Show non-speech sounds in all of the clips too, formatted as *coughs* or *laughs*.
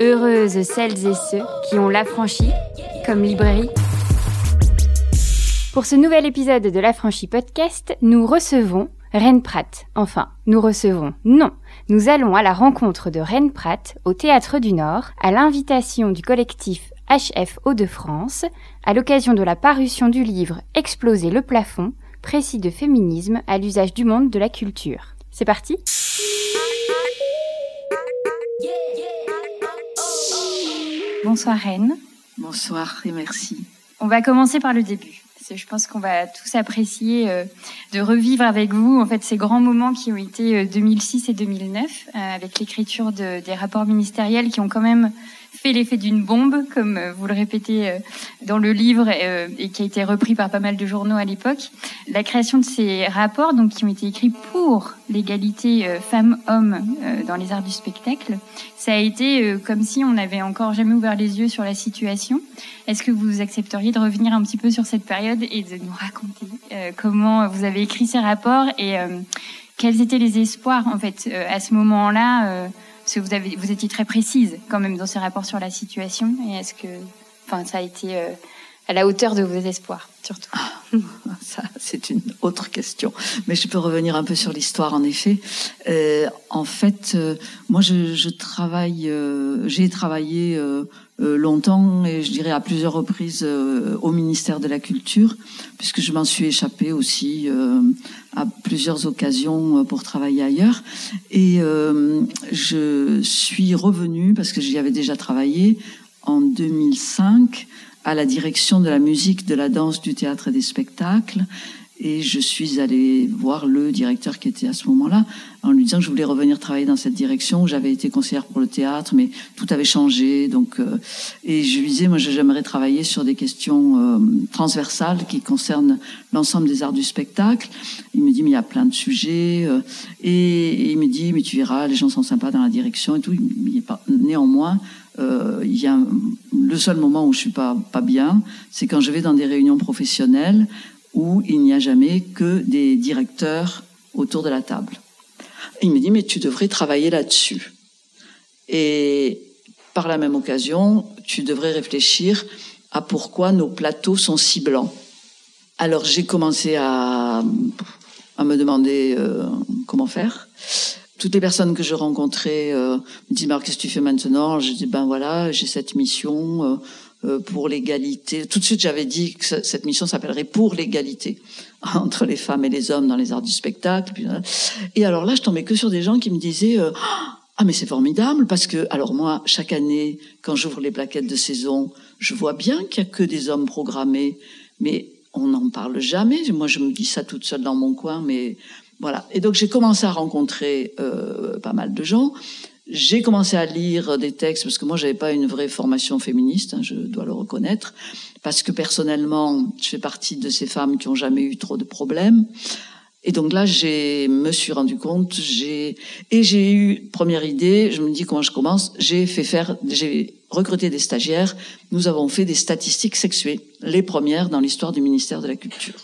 Heureuses celles et ceux qui ont l'affranchi comme librairie. Pour ce nouvel épisode de l'affranchi podcast, nous recevons Reine Pratt. Enfin, nous recevons. Non, nous allons à la rencontre de Reine Pratt au Théâtre du Nord à l'invitation du collectif HF Hauts-de-France à l'occasion de la parution du livre Exploser le plafond, précis de féminisme à l'usage du monde de la culture. C'est parti Bonsoir Reine. Bonsoir et merci. On va commencer par le début. Je pense qu'on va tous apprécier euh, de revivre avec vous en fait ces grands moments qui ont été 2006 euh, et 2009 euh, avec l'écriture de, des rapports ministériels qui ont quand même fait l'effet d'une bombe, comme euh, vous le répétez euh, dans le livre euh, et qui a été repris par pas mal de journaux à l'époque. La création de ces rapports, donc qui ont été écrits pour l'égalité femmes-hommes dans les arts du spectacle, ça a été comme si on n'avait encore jamais ouvert les yeux sur la situation. Est-ce que vous accepteriez de revenir un petit peu sur cette période et de nous raconter comment vous avez écrit ces rapports et quels étaient les espoirs en fait à ce moment-là parce que vous, avez, vous étiez très précise quand même dans ces rapports sur la situation. Et est-ce que enfin, ça a été euh, à la hauteur de vos espoirs, surtout? Ah, *laughs* Ça, c'est une autre question. Mais je peux revenir un peu sur l'histoire, en effet. Euh, en fait, euh, moi, je, je travaille, j'ai travaillé longtemps et je dirais à plusieurs reprises euh, au ministère de la Culture, puisque je m'en suis échappée aussi euh, à plusieurs occasions pour travailler ailleurs. Et je suis revenue, parce que j'y avais déjà travaillé, en 2005 à la direction de la musique, de la danse, du théâtre et des spectacles. Et je suis allée voir le directeur qui était à ce moment-là en lui disant que je voulais revenir travailler dans cette direction. J'avais été conseillère pour le théâtre, mais tout avait changé. Donc, euh, et je lui disais, moi, j'aimerais travailler sur des questions euh, transversales qui concernent l'ensemble des arts du spectacle. Il me dit, mais il y a plein de sujets. Euh, et, il me dit, mais tu verras, les gens sont sympas dans la direction et tout. Néanmoins, il y a le seul moment où je suis pas bien, c'est quand je vais dans des réunions professionnelles où il n'y a jamais que des directeurs autour de la table. il me dit, mais tu devrais travailler là-dessus. Et par la même occasion, tu devrais réfléchir à pourquoi nos plateaux sont si blancs. Alors j'ai commencé à, me demander euh, comment faire. Toutes les personnes que je rencontrais euh, me disent, Marc, qu'est-ce que tu fais maintenant? Je dis, ben voilà, j'ai cette mission. Euh, pour l'égalité. Tout de suite, j'avais dit que cette mission s'appellerait pour l'égalité entre les femmes et les hommes dans les arts du spectacle. Et alors là, je tombais que sur des gens qui me disaient euh, ah mais c'est formidable parce que alors moi chaque année quand j'ouvre les plaquettes de saison, je vois bien qu'il y a que des hommes programmés, mais on n'en parle jamais. Moi, je me dis ça toute seule dans mon coin, mais voilà. Et donc j'ai commencé à rencontrer euh, pas mal de gens. J'ai commencé à lire des textes parce que moi j'avais pas une vraie formation féministe, hein, je dois le reconnaître, parce que personnellement je fais partie de ces femmes qui ont jamais eu trop de problèmes. Et donc là, j'ai me suis rendu compte, j'ai et j'ai eu première idée. Je me dis comment je commence. J'ai fait faire, j'ai recruté des stagiaires. Nous avons fait des statistiques sexuées, les premières dans l'histoire du ministère de la Culture.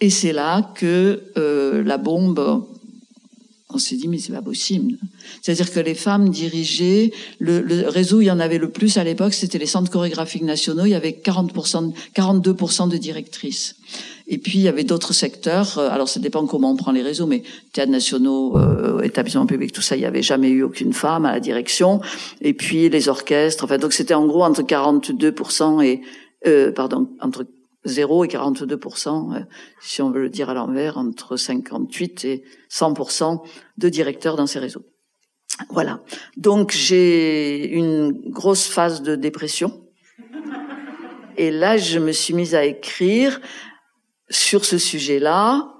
Et c'est là que euh, la bombe on s'est dit mais c'est pas possible. C'est-à-dire que les femmes dirigeaient le, le, réseau, il y en avait le plus à l'époque, c'était les centres chorégraphiques nationaux. Il y avait 40%, 42% de directrices. Et puis il y avait d'autres secteurs. Euh, alors ça dépend comment on prend les réseaux, mais théâtres nationaux, euh, établissements publics, tout ça, il y avait jamais eu aucune femme à la direction. Et puis les orchestres. Enfin donc c'était en gros entre 42% et euh, pardon entre 0 et 42% euh, si on veut le dire à l'envers, entre 58 et 100% de directeurs dans ces réseaux. Voilà. Donc j'ai une grosse phase de dépression. Et là, je me suis mise à écrire sur ce sujet-là,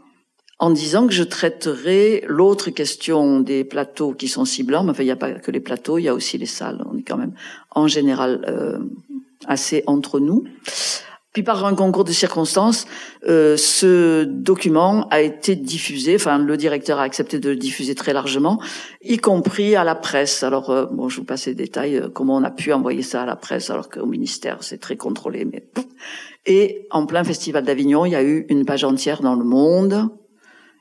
en disant que je traiterai l'autre question des plateaux qui sont si blancs. Mais enfin, il n'y a pas que les plateaux, il y a aussi les salles. On est quand même, en général, euh, assez entre nous. Puis par un concours de circonstances, euh, ce document a été diffusé. Enfin, le directeur a accepté de le diffuser très largement, y compris à la presse. Alors, euh, bon, je vous passe les détails euh, comment on a pu envoyer ça à la presse, alors qu'au ministère c'est très contrôlé. Mais et en plein festival d'Avignon, il y a eu une page entière dans Le Monde,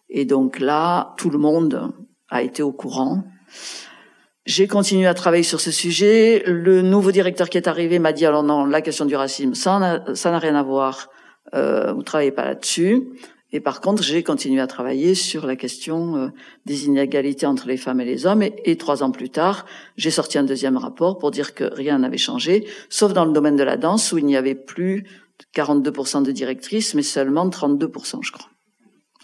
et donc là, tout le monde a été au courant. J'ai continué à travailler sur ce sujet. Le nouveau directeur qui est arrivé m'a dit alors non, la question du racisme, ça n'a rien à voir. Euh, vous travaillez pas là-dessus. Et par contre, j'ai continué à travailler sur la question euh, des inégalités entre les femmes et les hommes. Et, trois ans plus tard, j'ai sorti un deuxième rapport pour dire que rien n'avait changé, sauf dans le domaine de la danse où il n'y avait plus 42% de directrices, mais seulement 32%, je crois,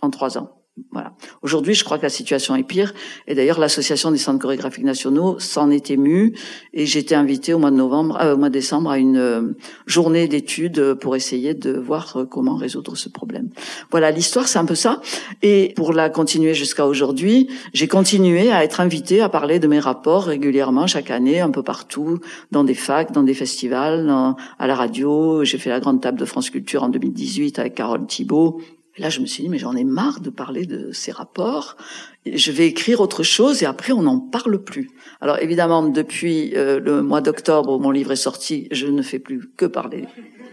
en trois ans. Voilà. Aujourd'hui, je crois que la situation est pire. Et d'ailleurs, l'association des centres chorégraphiques nationaux s'en est émue. Et j'ai été invitée au mois de novembre, euh, au mois de décembre, à une euh, journée d'études pour essayer de voir euh, comment résoudre ce problème. Voilà, l'histoire, c'est un peu ça. Et pour la continuer jusqu'à aujourd'hui, j'ai continué à être invitée à parler de mes rapports régulièrement chaque année, un peu partout, dans des facs, dans des festivals, à la radio. J'ai fait la grande table de France Culture en 2018 avec Carole Thibault. Et là, je me suis dit, mais j'en ai marre de parler de ces rapports. Je vais écrire autre chose et après, on n'en parle plus. Alors évidemment, depuis euh, le mois d'octobre où mon livre est sorti, je ne fais plus que parler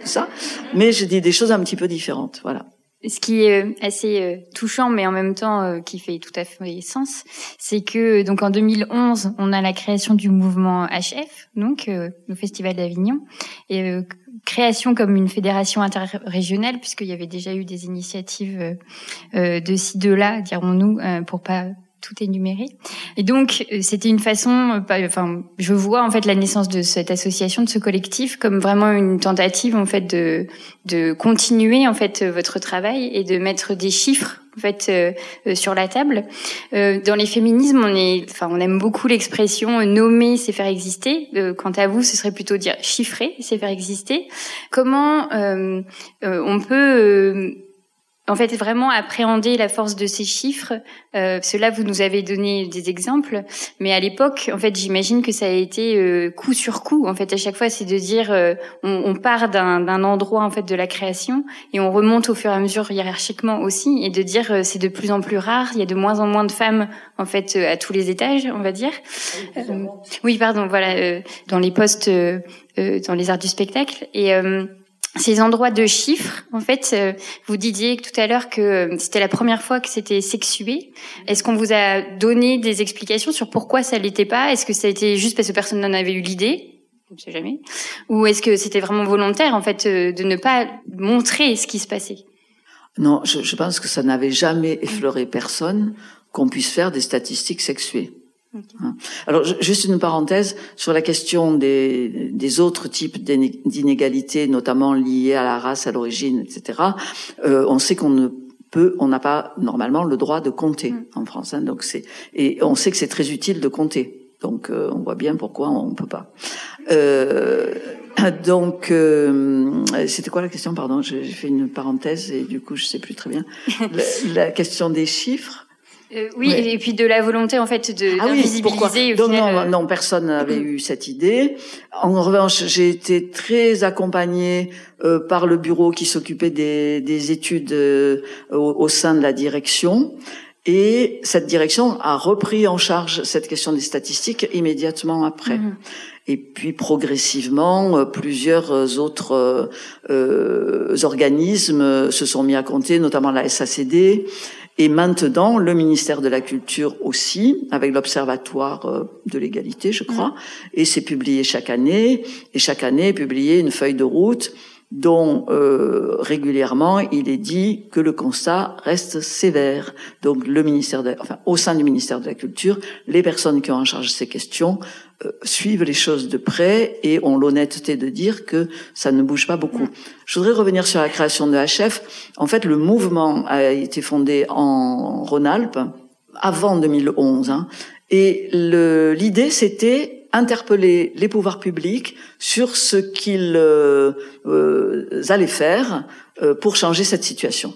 de ça. Mais je dis des choses un petit peu différentes. Voilà. Ce qui est euh, assez euh, touchant, mais en même temps euh, qui fait tout à fait sens, c'est que donc en 2011, on a la création du mouvement HF, donc le Festival d'Avignon, et création comme une fédération interrégionale, puisqu'il y avait déjà eu des initiatives de ci de là, dirons-nous, pour pas tout énuméré. Et donc, euh, c'était une façon, euh, enfin, je vois en fait la naissance de cette association, de ce collectif, comme vraiment une tentative en fait de de continuer en fait votre travail et de mettre des chiffres en fait euh, sur la table. dans les féminismes, on est, enfin, on aime beaucoup l'expression nommer, c'est faire exister. quant à vous, ce serait plutôt dire chiffrer, c'est faire exister. Comment on peut en fait vraiment appréhender la force de ces chiffres. Euh, cela vous nous avez donné des exemples, mais à l'époque, en fait, j'imagine que ça a été euh, coup sur coup. En fait, à chaque fois, c'est de dire, euh, on, on, part d'un endroit en fait de la création et on remonte au fur et à mesure hiérarchiquement aussi, et de dire euh, c'est de plus en plus rare. Il y a de moins en moins de femmes en fait à tous les étages, on va dire. oui, pardon. Voilà, dans les postes, dans les arts du spectacle et ces endroits de chiffres, en fait, euh, vous disiez tout à l'heure que euh, c'était la première fois que c'était sexué. Est-ce qu'on vous a donné des explications sur pourquoi ça l'était pas? Est-ce que ça a été juste parce que personne n'en avait eu l'idée? Je ne sais jamais. Ou est-ce que c'était vraiment volontaire, en fait, euh, de ne pas montrer ce qui se passait? Non, je, je pense que ça n'avait jamais effleuré personne qu'on puisse faire des statistiques sexuées. Hein. Alors, juste une parenthèse sur la question des, des autres types d'inégalités, notamment liées à la race, à l'origine, etc. Euh, on sait qu'on ne peut, on n'a pas normalement le droit de compter mm. en France. Hein, donc c'est et on sait que c'est très utile de compter. Donc euh, on voit bien pourquoi on peut pas. Euh, *coughs* donc euh, c'était quoi la question? Pardon, j'ai fait une parenthèse et du coup je sais plus très bien. *laughs* la question des chiffres. Euh, oui, et puis de la volonté en fait de ah d'invisibiliser. non, non, euh, non, personne n'avait eu cette idée. En revanche, j'ai été très accompagnée euh, par le bureau qui s'occupait des, des études au, sein de la direction. Et cette direction a repris en charge cette question des statistiques immédiatement après. Mhm. Et puis progressivement, plusieurs autres euh, organismes se sont mis à compter, notamment la SACD, et maintenant, le ministère de la Culture aussi, avec l'Observatoire euh, de l'égalité, je crois, et c'est publié chaque année, et chaque année est publiée une feuille de route dont euh, régulièrement il est dit que le constat reste sévère. Donc le ministère, de, enfin au sein du ministère de la Culture, les personnes qui ont en charge ces questions suivent les choses de près et ont l'honnêteté de dire que ça ne bouge pas beaucoup. Je voudrais revenir sur la création de HF. En fait, le mouvement a été fondé en Rhône-Alpes avant 2011, hein, et l'idée c'était interpeller les pouvoirs publics sur ce qu'ils euh, euh, allaient faire euh, pour changer cette situation.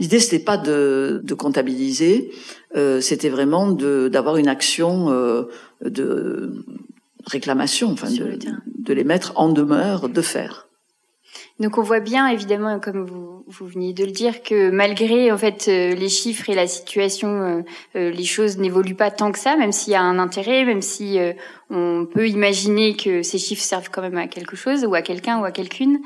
L'idée, c'était pas de, de comptabiliser, c'était vraiment d'avoir une action de réclamation, enfin de, de les mettre en demeure de faire. Donc on voit bien, évidemment, comme vous, vous veniez de le dire, que malgré en fait euh, les chiffres et la situation, euh, euh, les choses n'évoluent pas tant que ça, même s'il y a un intérêt, même si on peut imaginer que ces chiffres servent quand même à quelque chose ou à quelqu'un ou à quelqu'une.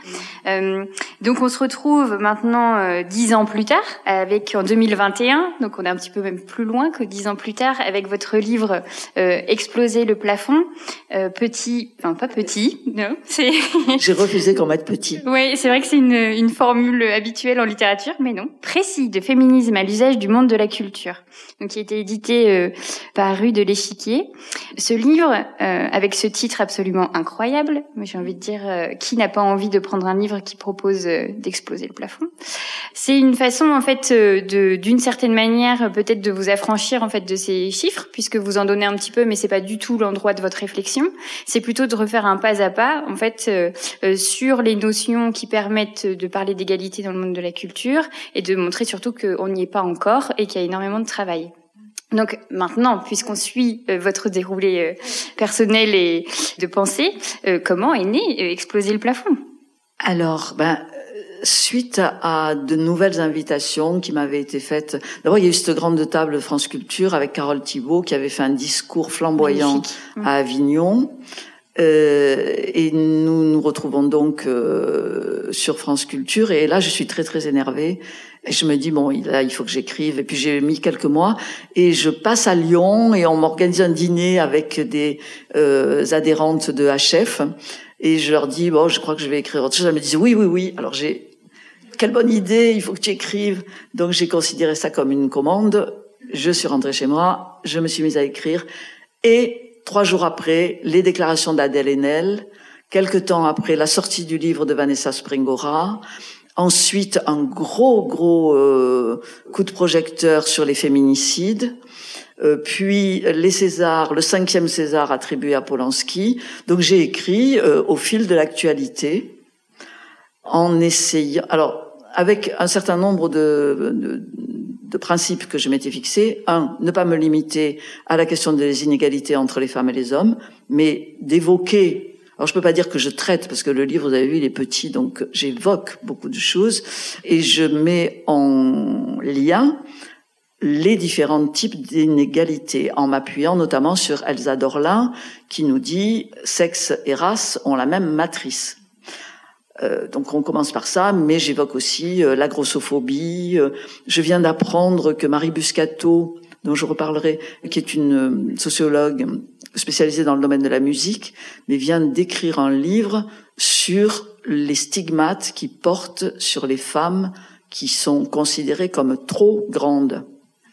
Euh, donc on se retrouve maintenant euh, dix ans plus tard, avec en 2021, donc on est un petit peu même plus loin que dix ans plus tard, avec votre livre euh, Exploser le plafond, petit, enfin pas petit, non, c'est. J'ai refusé qu'on mette petit. Oui, c'est vrai que c'est une, une formule habituelle en littérature, mais non, précis de féminisme à l'usage du monde de la culture. Donc qui a été édité par Rue de l'Échiquier. Ce livre euh, avec ce titre absolument incroyable. J'ai envie de dire, euh, qui n'a pas envie de prendre un livre qui propose euh, d'exploser le plafond? C'est une façon, en fait, de, d'une certaine manière, peut-être de vous affranchir en fait de ces chiffres, puisque vous en donnez un petit peu, mais c'est pas du tout l'endroit de votre réflexion. C'est plutôt de refaire un pas à pas, en fait, sur les notions qui permettent de parler d'égalité dans le monde de la culture et de montrer surtout qu'on n'y est pas encore et qu'il y a énormément de travail. Donc maintenant, puisqu'on suit euh, votre déroulé euh, personnel et de pensée, euh, comment est né Exploser le plafond? Alors, ben, suite à, de nouvelles invitations qui m'avaient été faites, d'abord il y a eu cette grande table France Culture avec Carole Thibault qui avait fait un discours flamboyant à Avignon. Euh, et nous nous retrouvons donc euh, sur France Culture. Et là, je suis très très énervée. Et je me dis bon, là, il faut que j'écrive. Et puis j'ai mis quelques mois. Et je passe à Lyon et on m'organise un dîner avec des euh, adhérentes de HF. Et je leur dis bon, je crois que je vais écrire autre chose. Elles me disent oui, oui, oui. Alors j'ai quelle bonne idée. Il faut que tu écrives. Donc j'ai considéré ça comme une commande. Je suis rentrée chez moi. Je me suis mise à écrire. Et Trois jours après, les déclarations d'Adèle Haenel. Quelque temps après, la sortie du livre de Vanessa Springora. Ensuite, un gros, gros euh, coup de projecteur sur les féminicides. Euh, puis les Césars, le cinquième César attribué à Polanski. Donc j'ai écrit euh, au fil de l'actualité, en essayant, alors avec un certain nombre de, de, de que je m'étais fixé. Un, ne pas me limiter à la question des inégalités entre les femmes et les hommes, mais d'évoquer alors je peux pas dire que je traite parce que le livre, vous avez vu, il est petit, donc j'évoque beaucoup de choses et je mets en lien les différents types d'inégalités en m'appuyant notamment sur Elsa Dorlin qui nous dit sexe et race ont la même matrice. Euh, donc on commence par ça, mais j'évoque aussi euh, la grossophobie. Euh, je viens d'apprendre que Marie Buscato, dont je reparlerai, qui est une sociologue spécialisée dans le domaine de la musique, mais vient d'écrire un livre sur les stigmates qui portent sur les femmes qui sont considérées comme trop grandes.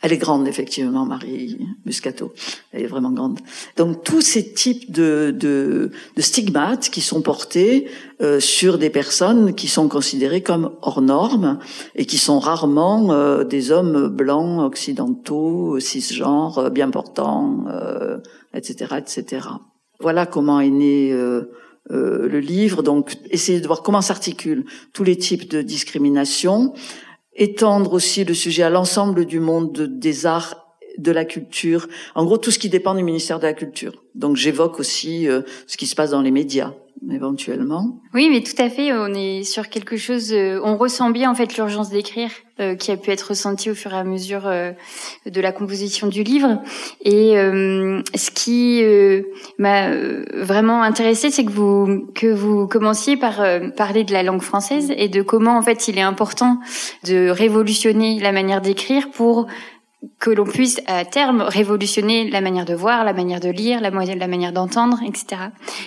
Elle est grande, effectivement, Marie Muscato. Elle est vraiment grande. Donc tous ces types de, de, de stigmates qui sont portés euh, sur des personnes qui sont considérées comme hors normes et qui sont rarement euh, des hommes blancs, occidentaux, cisgenres, bien portants, etc., euh, etc. Voilà comment est né le livre. Donc, essayer de voir comment s'articulent tous les types de discrimination étendre aussi le sujet à l'ensemble du monde des arts de la culture, en gros tout ce qui dépend du ministère de la Culture. Donc j'évoque aussi euh, ce qui se passe dans les médias éventuellement. Oui, mais tout à fait, on est sur quelque chose, euh, on ressent bien en fait l'urgence d'écrire euh, qui a pu être ressentie au fur et à mesure de la composition du livre. Et ce qui m'a vraiment intéressé, c'est que vous que vous commenciez par parler de la langue française et de comment en fait il est important de révolutionner la manière d'écrire pour que l'on puisse à terme révolutionner la manière de voir, la manière de lire, la, la manière d'entendre, etc.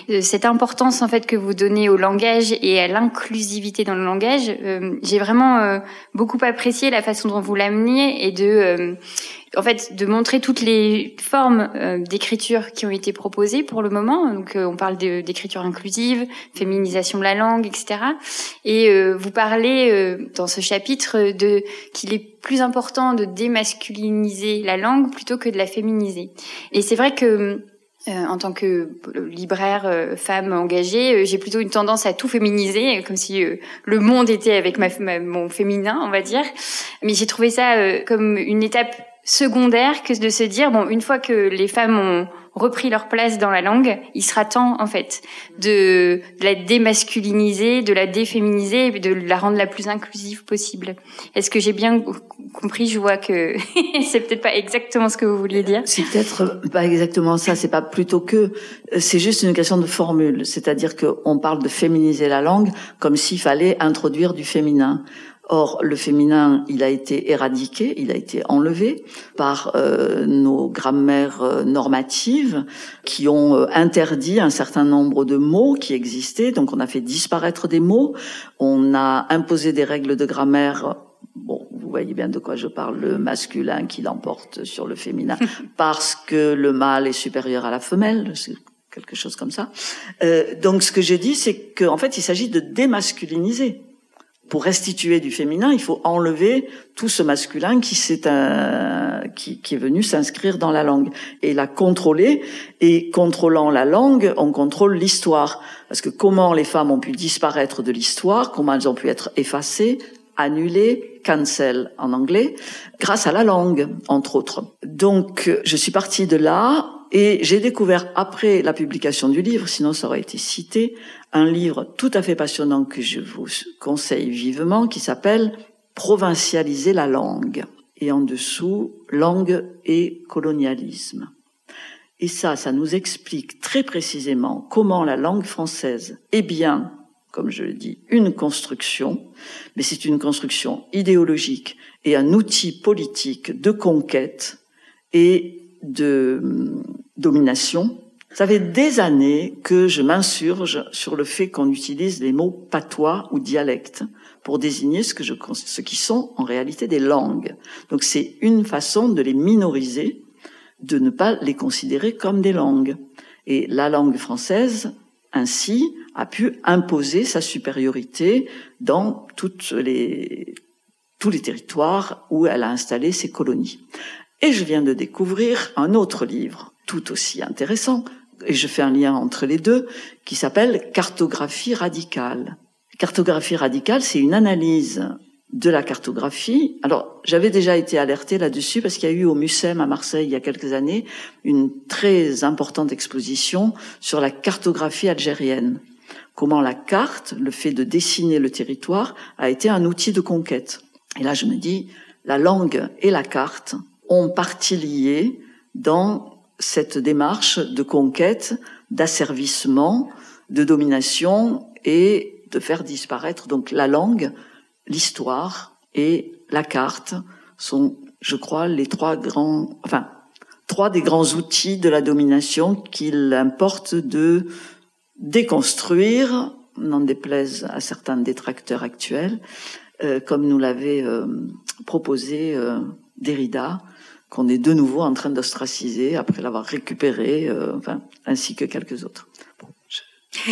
Euh, cette importance en fait que vous donnez au langage et à l'inclusivité dans le langage, euh, j'ai vraiment euh, beaucoup apprécié la façon dont vous l'ameniez et de en fait, de montrer toutes les formes euh, d'écriture qui ont été proposées pour le moment. Donc, euh, on parle d'écriture inclusive, féminisation de la langue, etc. Et euh, vous parlez dans ce chapitre de qu'il est plus important de démasculiniser la langue plutôt que de la féminiser. Et c'est vrai que en tant que libraire femme engagée, j'ai plutôt une tendance à tout féminiser, comme si le monde était avec ma, mon féminin, on va dire. Mais j'ai trouvé ça comme une étape secondaire que de se dire bon une fois que les femmes ont repris leur place dans la langue, il sera temps en fait de, la démasculiniser, de la déféminiser et de la rendre la plus inclusive possible. Est-ce que j'ai bien compris? Je vois que *laughs* c'est peut-être pas exactement ce que vous vouliez dire. C'est peut-être pas exactement ça. C'est pas plutôt que c'est juste une question de formule. C'est-à-dire qu'on parle de féminiser la langue comme s'il fallait introduire du féminin. Or, le féminin, il a été éradiqué, il a été enlevé par euh, nos grammaires euh, normatives qui ont euh, interdit un certain nombre de mots qui existaient. Donc, on a fait disparaître des mots, on a imposé des règles de grammaire. Bon, vous voyez bien de quoi je parle, le masculin qui l'emporte sur le féminin, *laughs* parce que le mâle est supérieur à la femelle, quelque chose comme ça. donc, ce que je dis, c'est qu'en fait, il s'agit de démasculiniser pour restituer du féminin, il faut enlever tout ce masculin qui, un, qui, qui est venu s'inscrire dans la langue et la contrôler. Et contrôlant la langue, on contrôle l'histoire. Parce que comment les femmes ont pu disparaître de l'histoire, comment elles ont pu être effacées, annulées, cancel en anglais, grâce à la langue, entre autres. Donc, je suis partie de là et j'ai découvert après la publication du livre, sinon ça aurait été cité, un livre tout à fait passionnant que je vous conseille vivement qui s'appelle Provincialiser la langue et en dessous langue et colonialisme. Et ça, ça nous explique très précisément comment la langue française est bien, comme je le dis, une construction, mais c'est une construction idéologique et un outil politique de conquête et de hum, domination ça fait des années que je m'insurge sur le fait qu'on utilise les mots patois ou dialecte pour désigner ce, que je, ce qui sont en réalité des langues. Donc c'est une façon de les minoriser, de ne pas les considérer comme des langues. Et la langue française, ainsi, a pu imposer sa supériorité dans toutes les, tous les territoires où elle a installé ses colonies. Et je viens de découvrir un autre livre tout aussi intéressant, et je fais un lien entre les deux, qui s'appelle cartographie radicale. Cartographie radicale, c'est une analyse de la cartographie. Alors, j'avais déjà été alertée là-dessus parce qu'il y a eu au Mucem à Marseille il y a quelques années une très importante exposition sur la cartographie algérienne. Comment la carte, le fait de dessiner le territoire, a été un outil de conquête. Et là, je me dis, la langue et la carte ont partie liée dans cette démarche de conquête, d'asservissement, de domination et de faire disparaître donc la langue, l'histoire et la carte sont, je crois, les trois grands, enfin, trois des grands outils de la domination qu'il importe de déconstruire, n'en déplaise à certains détracteurs actuels, euh, comme nous l'avait euh, proposé euh, Derrida qu'on est de nouveau en train d'ostraciser après l'avoir récupéré, euh, enfin, ainsi que quelques autres. *laughs*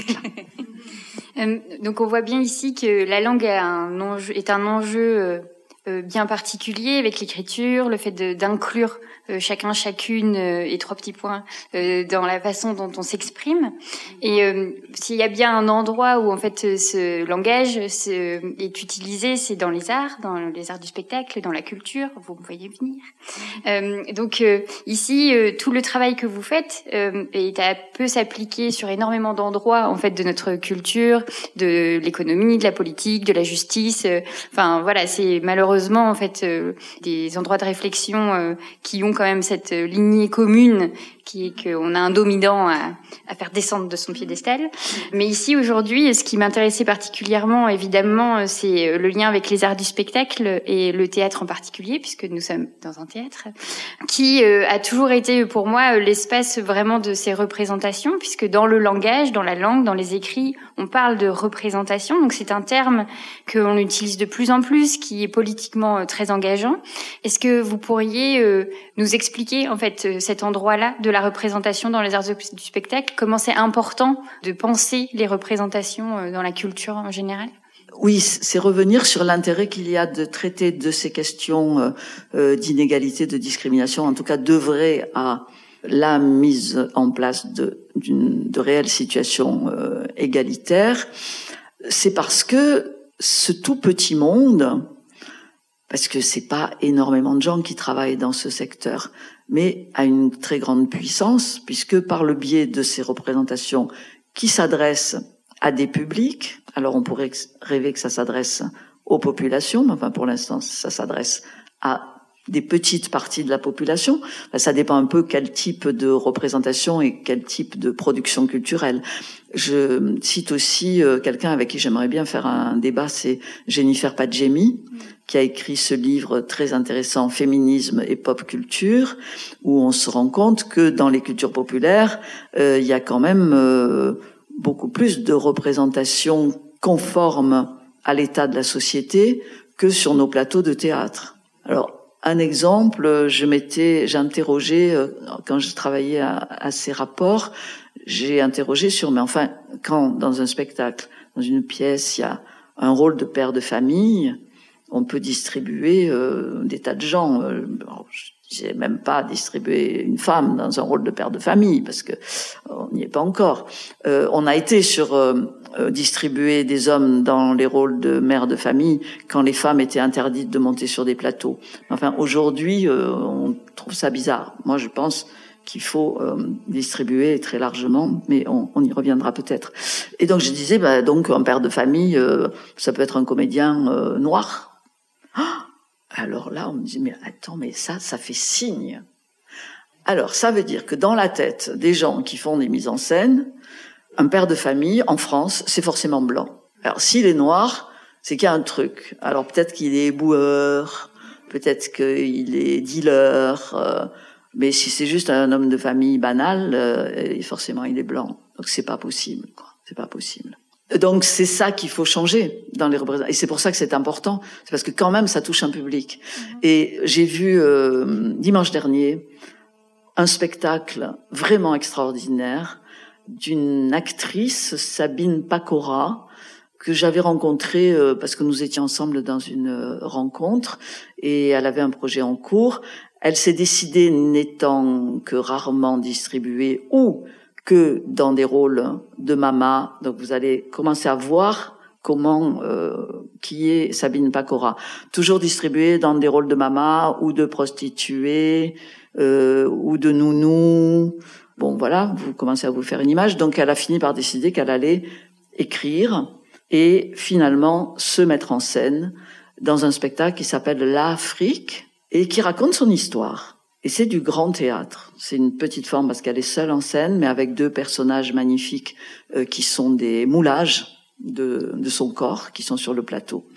Euh, Donc on voit bien ici que la langue est un enjeu, est un enjeu euh, bien particulier avec l'écriture, le fait d'inclure euh, chacun, chacune euh, et trois petits points euh, dans la façon dont on s'exprime. Et s'il y a bien un endroit où en fait ce langage est utilisé, c'est dans les arts, dans les arts du spectacle, dans la culture. Vous me voyez venir. donc ici, tout le travail que vous faites peut s'appliquer sur énormément d'endroits en fait de notre culture, de l'économie, de la politique, de la justice. Enfin voilà, c'est malheureusement en fait des endroits de réflexion qui ont quand même cette lignée commune qui est qu'on a un dominant à, à, faire descendre de son piédestal. Mais ici aujourd'hui, ce qui m'intéressait particulièrement, évidemment, c'est le lien avec les arts du spectacle et le théâtre en particulier, puisque nous sommes dans un théâtre, qui euh, a toujours été pour moi l'espace vraiment de ces représentations, puisque dans le langage, dans la langue, dans les écrits, on parle de représentation. Donc c'est un terme qu'on utilise de plus en plus, qui est euh, très engageant. Est-ce que vous pourriez euh, nous expliquer en fait cet endroit-là de la représentation dans les arts du spectacle, comment c'est important de penser les représentations euh, dans la culture en général? Oui, c'est revenir sur l'intérêt qu'il y a de traiter de ces questions euh, euh, d'inégalité, de discrimination, en tout cas d'œuvrer à la mise en place de, de réelles situations égalitaires. C'est parce que ce tout petit monde parce que c'est pas énormément de gens qui travaillent dans ce secteur, mais à une très grande puissance, puisque par le biais de ces représentations qui s'adressent à des publics, alors on pourrait rêver que ça s'adresse aux populations, mais enfin pour l'instant ça s'adresse à des petites parties de la population. Ça dépend un peu quel type de représentation et quel type de production culturelle. Je cite aussi euh, quelqu'un avec qui j'aimerais bien faire un débat, c'est Jennifer Padjemi, qui a écrit ce livre très intéressant, Féminisme et pop culture, où on se rend compte que dans les cultures populaires, euh, il y a quand même euh, beaucoup plus de représentations conformes à l'état de la société que sur nos plateaux de théâtre. Alors, un exemple, je m'étais, j'ai interrogé euh, quand je travaillais à, ces rapports, j'ai interrogé sur, mais enfin, quand dans un spectacle, dans une pièce, il y a un rôle de père de famille, on peut distribuer euh, des tas de gens. Euh, je disais même pas distribuer une femme dans un rôle de père de famille parce que on n'y est pas encore. on a été sur euh, distribuer des hommes dans les rôles de mère de famille quand les femmes étaient interdites de monter sur des plateaux. Enfin, aujourd'hui, euh, on trouve ça bizarre. Moi, je pense qu'il faut euh, distribuer très largement, mais on, on y reviendra peut-être. Et donc je disais, bah, donc un père de famille, ça peut être un comédien noir. Ah Alors là, on me dit, mais attends, mais ça, ça fait signe. Alors ça veut dire que dans la tête des gens qui font des mises en scène, un père de famille en France, c'est forcément blanc. Alors s'il est noir, c'est qu'il y a un truc. Alors peut-être qu'il est boueur, peut-être qu'il est dealer, euh, mais si c'est juste un homme de famille banal, euh, forcément il est blanc. Donc c'est pas possible. C'est pas possible. Donc c'est ça qu'il faut changer dans les représentations. Et c'est pour ça que c'est important. C'est parce que quand même ça touche un public. Mm-hmm. Et j'ai vu euh, dimanche dernier un spectacle vraiment extraordinaire d'une actrice, Sabine Pacora, que j'avais rencontrée euh, parce que nous étions ensemble dans une euh, rencontre et elle avait un projet en cours. Elle s'est décidée, n'étant que rarement distribuée ou que dans des rôles de mama. Donc vous allez commencer à voir comment euh, qui est Sabine Pacora. Toujours distribuée dans des rôles de mama ou de prostituée euh, ou de nounou Bon, voilà, vous commencez à vous faire une image. Donc, elle a fini par décider qu'elle allait écrire et finalement se mettre en scène dans un spectacle qui s'appelle L'Afrique et qui raconte son histoire. Et c'est du grand théâtre. C'est une petite forme parce qu'elle est seule en scène, mais avec deux personnages magnifiques euh, qui sont des moulages de, de son corps, qui sont sur le plateau.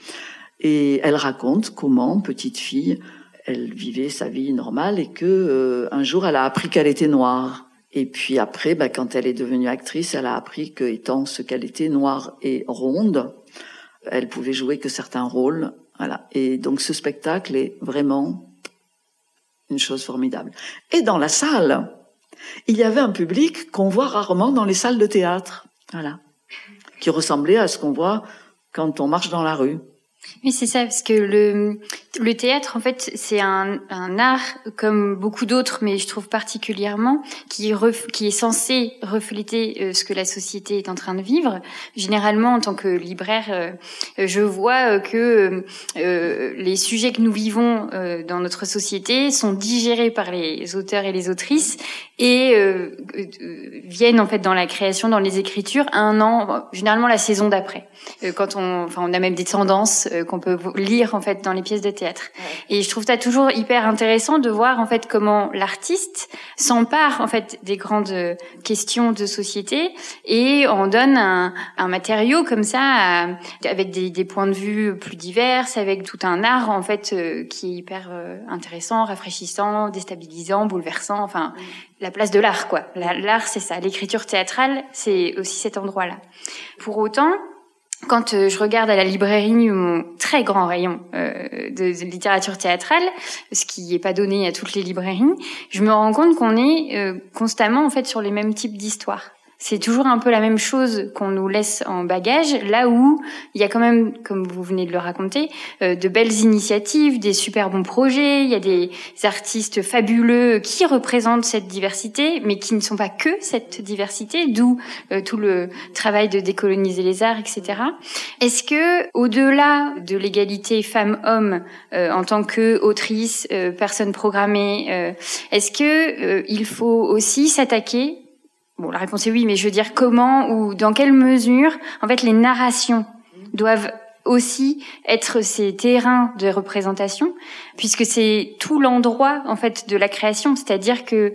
Et elle raconte comment, petite fille, elle vivait sa vie normale et que euh, un jour elle a appris qu'elle était noire et puis après, bah, quand elle est devenue actrice, elle a appris que, étant ce qu'elle était, noire et ronde, elle pouvait jouer que certains rôles. Voilà. Et donc ce spectacle est vraiment une chose formidable. Et dans la salle, il y avait un public qu'on voit rarement dans les salles de théâtre. Voilà. Qui ressemblait à ce qu'on voit quand on marche dans la rue. Oui, c'est ça, parce que le, le théâtre, en fait, c'est un, un, art comme beaucoup d'autres, mais je trouve particulièrement qui, qui est censé refléter euh, ce que la société est en train de vivre. Généralement, en tant que libraire, euh, je vois euh, que les sujets que nous vivons dans notre société sont digérés par les auteurs et les autrices et viennent en fait dans la création, dans les écritures, un an, généralement la saison d'après. quand on, enfin, on a même des tendances qu'on peut lire en fait dans les pièces de théâtre. Et je trouve ça toujours hyper intéressant de voir en fait comment l'artiste s'empare en fait des grandes questions de société et en donne un, un matériau comme ça avec des, des, points de vue plus divers, avec tout un art en fait euh, qui est hyper euh, intéressant, rafraîchissant, déstabilisant, bouleversant. Enfin, la place de l'art quoi. L'art c'est ça. L'écriture théâtrale c'est aussi cet endroit-là. Pour autant quand euh, je regarde à la librairie mon très grand rayon euh, de, littérature théâtrale, ce qui n'est pas donné à toutes les librairies, je me rends compte qu'on est euh, constamment en fait sur les mêmes types d'histoires. C'est toujours un peu la même chose qu'on nous laisse en bagage, là où il y a quand même, comme vous venez de le raconter, euh, de belles initiatives, des super bons projets, il y a des artistes fabuleux qui représentent cette diversité, mais qui ne sont pas que cette diversité, d'où euh, tout le travail de décoloniser les arts, etc. Est-ce que, au-delà de l'égalité femmes-hommes euh, en tant que autrice, personne programmée, est-ce que il faut aussi s'attaquer Bon, la réponse est oui, mais je veux dire comment ou dans quelle mesure, en fait, les narrations doivent aussi être ces terrains de représentation, puisque c'est tout l'endroit en fait de la création. C'est-à-dire que,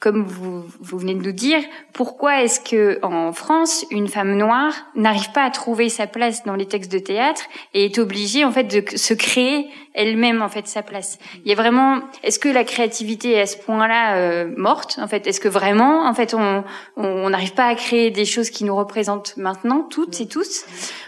comme vous, venez de nous dire, pourquoi est-ce que en France une femme noire n'arrive pas à trouver sa place dans les textes de théâtre et est obligée en fait de se créer elle-même en fait sa place? Il y a vraiment, est-ce que la créativité est à ce point-là euh, morte en fait? Est-ce que vraiment en fait on on n'arrive pas à créer des choses qui nous représentent maintenant toutes et tous?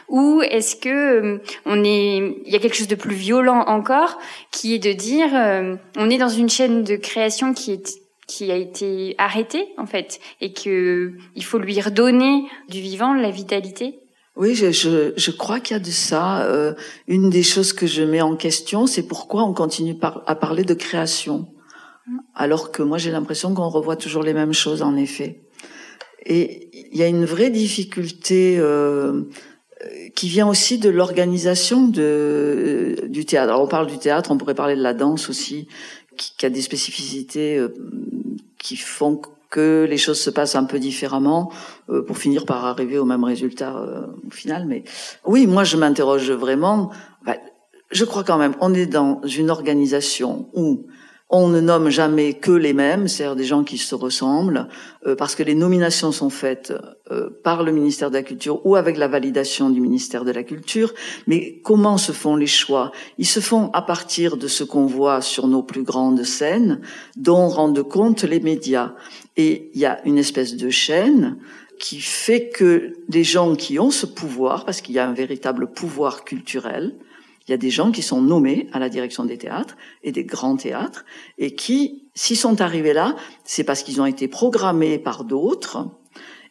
Ou est-ce que euh, on est il y a quelque chose de plus violent encore qui est de dire euh, on est dans une chaîne de création qui a été arrêtée en fait et que il faut lui redonner du vivant la vitalité oui, je, crois qu'il y a de ça. Euh, une des choses que je mets en question, c'est pourquoi on continue à parler de création, alors que moi j'ai l'impression qu'on revoit toujours les mêmes choses, en effet. Et il y a une vraie difficulté qui vient aussi de l'organisation de, euh, du théâtre. Alors on parle du théâtre, on pourrait parler de la danse aussi, qui, qui a des spécificités euh, qui font que les choses se passent un peu différemment euh, pour finir par arriver au même résultat euh, au final. Mais oui, moi je m'interroge vraiment. Bah, je crois quand même, on est dans une organisation où on ne nomme jamais que les mêmes, c'est-à-dire des gens qui se ressemblent, euh, parce que les nominations sont faites euh, par le ministère de la Culture ou avec la validation du ministère de la Culture. Mais comment se font les choix? Ils se font à partir de ce qu'on voit sur nos plus grandes scènes, dont rendent compte les médias. Et il y a une espèce de chaîne qui fait que les gens qui ont ce pouvoir, parce qu'il y a un véritable pouvoir culturel, il y a des gens qui sont nommés à la direction des théâtres et des grands théâtres et qui, s'ils sont arrivés là, c'est parce qu'ils ont été programmés par d'autres.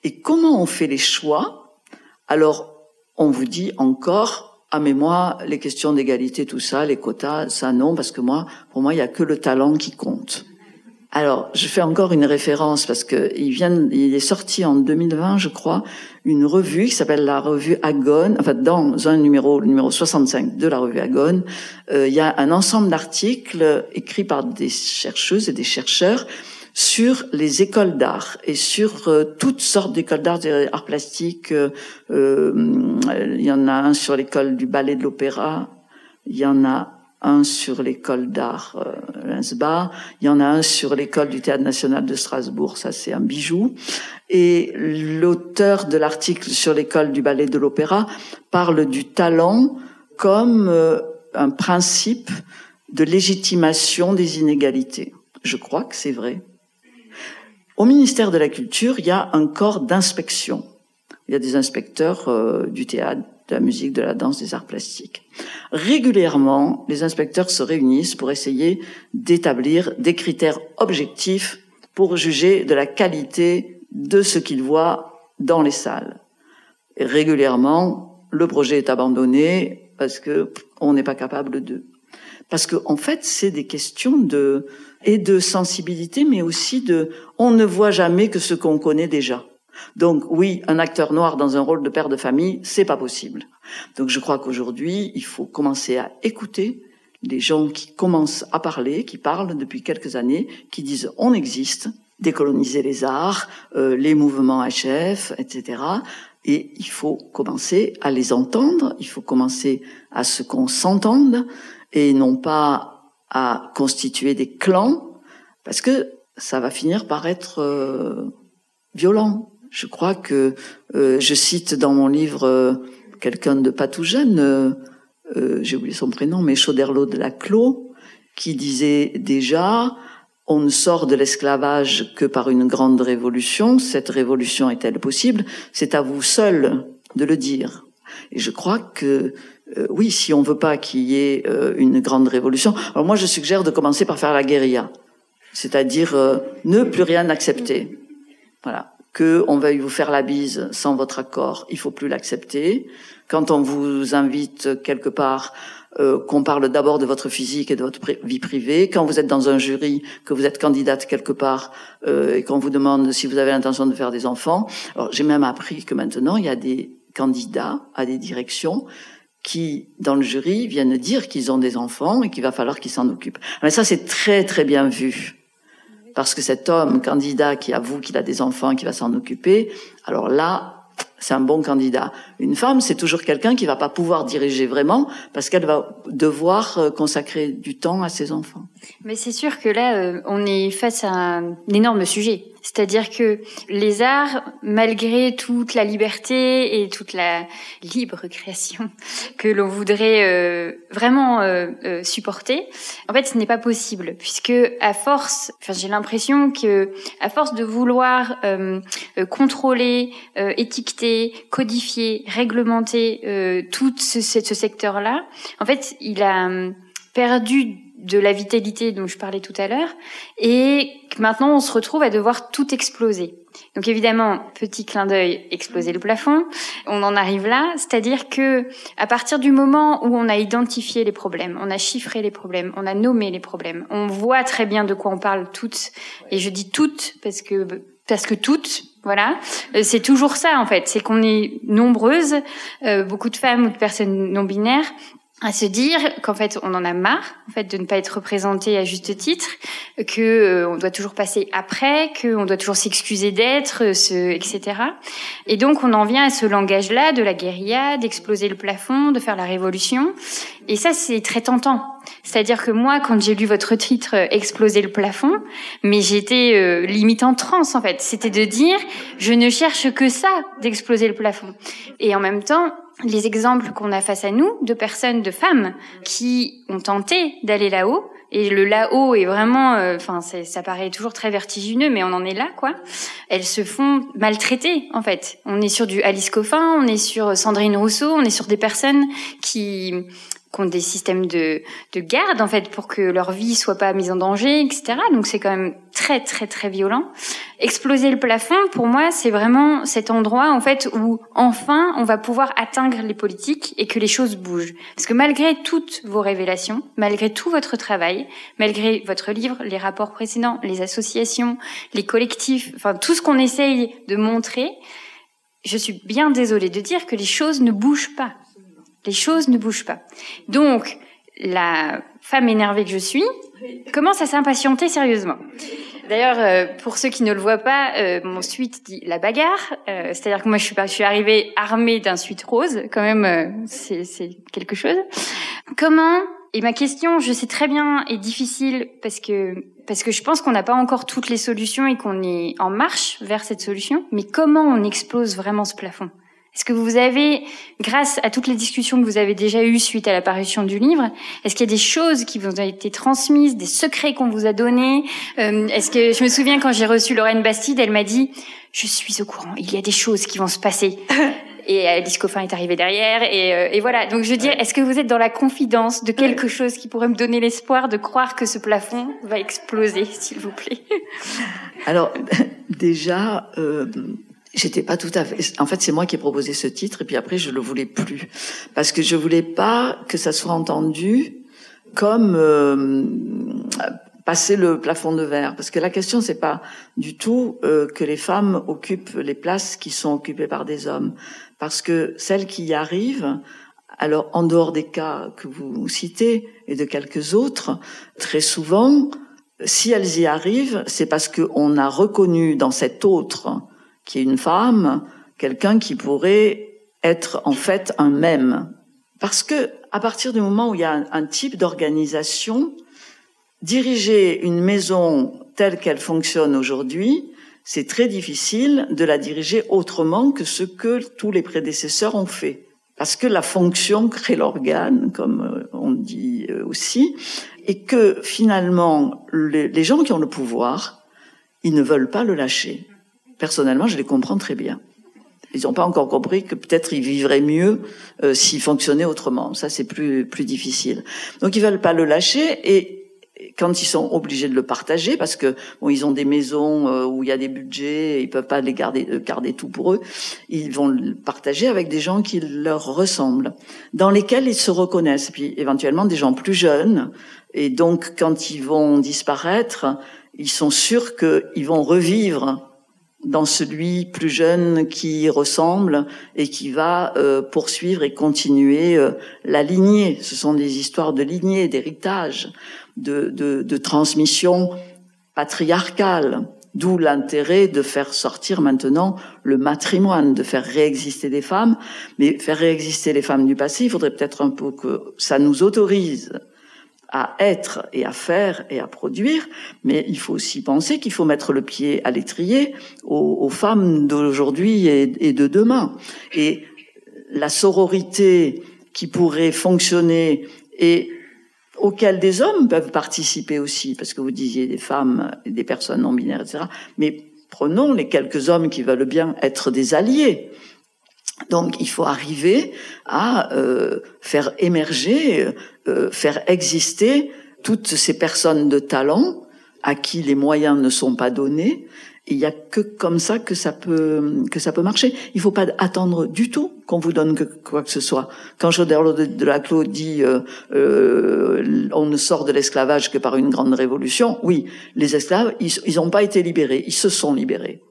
Et comment on fait les choix? Alors, on vous dit encore, ah mais moi, les questions d'égalité, tout ça, les quotas, ça non, parce que moi, pour moi, il y a que le talent qui compte. Alors, je fais encore une référence parce que il vient, il est sorti en 2020, je crois, une revue qui s'appelle la revue Agone. Enfin, dans un numéro, le numéro 65 de la revue Agone, euh, il y a un ensemble d'articles écrits par des chercheuses et des chercheurs sur les écoles d'art et sur euh, toutes sortes d'écoles d'art, des arts plastiques. Euh, il y en a un sur l'école du ballet de l'opéra. Il y en a un sur l'école d'art euh, il y en a un sur l'école du Théâtre national de Strasbourg, ça c'est un bijou. Et l'auteur de l'article sur l'école du ballet de l'opéra parle du talent comme euh, un principe de légitimation des inégalités. Je crois que c'est vrai. Au ministère de la Culture, il y a un corps d'inspection. Il y a des inspecteurs euh, du théâtre, de la musique, de la danse, des arts plastiques. Régulièrement, les inspecteurs se réunissent pour essayer d'établir des critères objectifs pour juger de la qualité de ce qu'ils voient dans les salles. Régulièrement, le projet est abandonné parce que on n'est pas capable de. Parce que en fait, c'est des questions de et de sensibilité, mais aussi de on ne voit jamais que ce qu'on connaît déjà. Donc oui, un acteur noir dans un rôle de père de famille, c'est pas possible. Donc je crois qu'aujourd'hui, il faut commencer à écouter les gens qui commencent à parler, qui parlent depuis quelques années, qui disent on existe, décoloniser les arts, euh, les mouvements HF, etc. Et il faut commencer à les entendre, il faut commencer à ce qu'on s'entende et non pas à constituer des clans, parce que ça va finir par être euh, violent. Je crois que euh, je cite dans mon livre euh, quelqu'un de pas tout jeune, euh, j'ai oublié son prénom, mais Chauderlot de la Clos, qui disait déjà on ne sort de l'esclavage que par une grande révolution. Cette révolution est-elle possible? C'est à vous seul de le dire. Et je crois que oui, si on veut pas qu'il y ait une grande révolution, alors moi je suggère de commencer par faire la guérilla, c'est-à-dire ne plus rien accepter. Voilà que on veuille vous faire la bise sans votre accord, il faut plus l'accepter. Quand on vous invite quelque part, euh, qu'on parle d'abord de votre physique et de votre vie privée. Quand vous êtes dans un jury, que vous êtes candidate quelque part euh, et qu'on vous demande si vous avez l'intention de faire des enfants. Alors j'ai même appris que maintenant il y a des candidats à des directions qui, dans le jury, viennent dire qu'ils ont des enfants et qu'il va falloir qu'ils s'en occupent. Mais ça, c'est très très bien vu. Parce que cet homme candidat qui avoue qu'il a des enfants, qui va s'en occuper, alors là, c'est un bon candidat. Une femme, c'est toujours quelqu'un qui va pas pouvoir diriger vraiment parce qu'elle va devoir euh, consacrer du temps à ses enfants. Mais c'est sûr que là, euh, on est face à un énorme sujet. C'est-à-dire que les arts, malgré toute la liberté et toute la libre création *laughs* que l'on voudrait euh, vraiment euh, euh, supporter, en fait, ce n'est pas possible puisque à force, enfin, j'ai l'impression que à force de vouloir contrôler, étiqueter, codifier, réglementer tout ce, ce secteur-là, en fait, il a perdu de la vitalité dont je parlais tout à l'heure, et maintenant on se retrouve à devoir tout exploser. Donc évidemment, petit clin d'œil, exploser le plafond. On en arrive là, c'est-à-dire que à partir du moment où on a identifié les problèmes, on a chiffré les problèmes, on a nommé les problèmes, on voit très bien de quoi on parle toutes, et je dis toutes parce que parce que toutes, voilà, euh, c'est toujours ça en fait, c'est qu'on est nombreuses, euh, beaucoup de femmes ou de personnes non binaires à se dire qu'en fait on en a marre en fait de ne pas être représenté à juste titre que euh, on doit toujours passer après que on doit toujours s'excuser d'être euh, ce etc et donc on en vient à ce langage là de la guérilla d'exploser le plafond de faire la révolution. Et ça c'est très tentant c'est-à-dire que moi quand j'ai lu votre titre euh, exploser le plafond mais j'étais limite en transe en fait c'était de dire je ne cherche que ça d'exploser le plafond et en même temps les exemples qu'on a face à nous de personnes, de femmes qui ont tenté d'aller là-haut. Et le là-haut est vraiment, euh, enfin, ça paraît toujours très vertigineux, mais on en est là, quoi. Elles se font maltraiter, en fait. On est sur du Alice Coffin, on est sur Sandrine Rousseau, on est sur des personnes qui qui des systèmes de, de garde en fait pour que leur vie soit pas mise en danger, etc. Donc c'est quand même très très très violent. Exploser le plafond, pour moi, c'est vraiment cet endroit en fait où enfin on va pouvoir atteindre les politiques et que les choses bougent. Parce que malgré toutes vos révélations, malgré tout votre travail, malgré votre livre, les rapports précédents, les associations, les collectifs, enfin tout ce qu'on essaye de montrer, je suis bien désolée de dire que les choses ne bougent pas. Les choses ne bougent pas. Donc, la femme énervée que je suis commence à s'impatienter sérieusement. D'ailleurs, euh, pour ceux qui ne le voient pas, euh, mon suite dit la bagarre. Euh, c'est-à-dire que moi, je suis, je suis arrivée armée d'un suite rose. Quand même, c'est quelque chose. Comment Et ma question, je sais très bien, est difficile parce que parce que je pense qu'on n'a pas encore toutes les solutions et qu'on est en marche vers cette solution. Mais comment on explose vraiment ce plafond? Est-ce que vous avez, grâce à toutes les discussions que vous avez déjà eues suite à l'apparition du livre, est-ce qu'il y a des choses qui vous ont été transmises, des secrets qu'on vous a donnés euh, Est-ce que je me souviens quand j'ai reçu Lorraine Bastide, elle m'a dit "Je suis au courant, il y a des choses qui vont se passer." *laughs* et Alice Coffin est arrivée derrière et, euh, et, voilà. Donc je veux dire, est-ce que vous êtes dans la confidence de quelque chose qui pourrait me donner l'espoir de croire que ce plafond va exploser, s'il vous plaît? Alors *laughs* déjà, euh, J'étais pas tout à fait. En fait, c'est moi qui ai proposé ce titre, et puis après, je le voulais plus parce que je voulais pas que ça soit entendu comme euh, passer le plafond de verre. Parce que la question, c'est pas du tout euh, que les femmes occupent les places qui sont occupées par des hommes, parce que celles qui y arrivent, alors en dehors des cas que vous citez et de quelques autres, très souvent, si elles y arrivent, c'est parce qu'on a reconnu dans cet autre qui est une femme, quelqu'un qui pourrait être en fait un même. Parce que à partir du moment où il y a un, type d'organisation, diriger une maison telle qu'elle fonctionne aujourd'hui, c'est très difficile de la diriger autrement que ce que tous les prédécesseurs ont fait. Parce que la fonction crée l'organe, comme euh, on dit euh, aussi, et que finalement, les gens qui ont le pouvoir, ils ne veulent pas le lâcher personnellement, je les comprends très bien. Ils n'ont pas encore compris que peut-être ils vivraient mieux euh, s'ils fonctionnaient autrement. Ça, c'est plus plus difficile. Donc, ils veulent pas le lâcher et quand ils sont obligés de le partager, parce que bon, ils ont des maisons euh, où il y a des budgets, et ils peuvent pas les garder, euh, garder tout pour eux, ils vont le partager avec des gens qui leur ressemblent, dans lesquels ils se reconnaissent, puis éventuellement des gens plus jeunes, et donc quand ils vont disparaître, ils sont sûrs qu'ils vont revivre dans celui plus jeune qui ressemble et qui va euh, poursuivre et continuer la lignée. Ce sont des histoires de lignée, d'héritage de, de, de transmission patriarcale. D'où l'intérêt de faire sortir maintenant le matrimoine, de faire réexister des femmes. Mais faire réexister les femmes du passé, il faudrait peut-être un peu que ça nous autorise à être et à faire et à produire, mais il faut aussi penser qu'il faut mettre le pied à l'étrier aux, femmes d'aujourd'hui et, et, de demain. Et la sororité qui pourrait fonctionner et auxquels des hommes peuvent participer aussi, parce que vous disiez des femmes, des personnes non binaires, etc. Mais prenons les quelques hommes qui veulent bien être des alliés. Donc il faut arriver à euh, faire émerger, euh, faire exister toutes ces personnes de talent à qui les moyens ne sont pas donnés il y a que comme ça que ça peut que ça peut marcher. Il faut pas attendre du tout qu'on vous donne quoi que ce soit. Quand Joderlo de, de la Claude dit euh, euh, on ne sort de l'esclavage que par une grande révolution, oui, les esclaves ils n'ont pas été libérés, ils se sont libérés.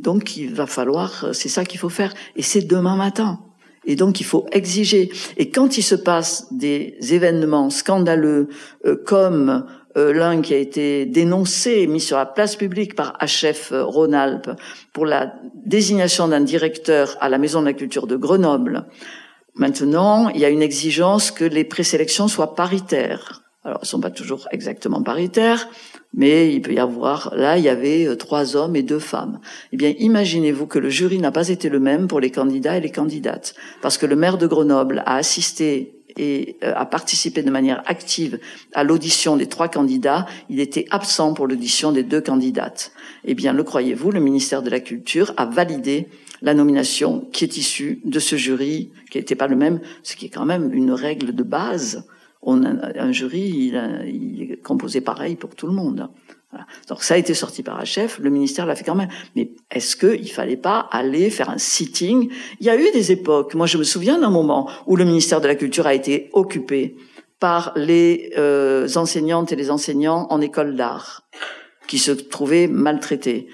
Donc il va falloir, c'est ça qu'il faut faire, et c'est demain matin. Et donc il faut exiger. Et quand il se passe des événements scandaleux euh, comme euh, l'un qui a été dénoncé, mis sur la place publique par HF euh, Rhône-Alpes pour la désignation d'un directeur à la Maison de la Culture de Grenoble. Maintenant, il y a une exigence que les présélections soient paritaires. Alors, elles sont pas toujours exactement paritaires, mais il peut y avoir, là, il y avait euh, trois hommes et deux femmes. Eh bien, imaginez-vous que le jury n'a pas été le même pour les candidats et les candidates. Parce que le maire de Grenoble a assisté et euh, a participé de manière active à l'audition des trois candidats, il était absent pour l'audition des deux candidates. Eh bien, le croyez-vous, le ministère de la Culture a validé la nomination qui est issue de ce jury, qui n'était pas le même, ce qui est quand même une règle de base. On a, un jury, il, il est composé pareil pour tout le monde. Donc ça a été sorti par chef, le ministère l'a fait quand même. Mais est-ce qu'il fallait pas aller faire un sitting? Il y a eu des époques, moi je me souviens d'un moment où le ministère de la Culture a été occupé par les euh, enseignantes et les enseignants en école d'art, qui se trouvaient maltraités.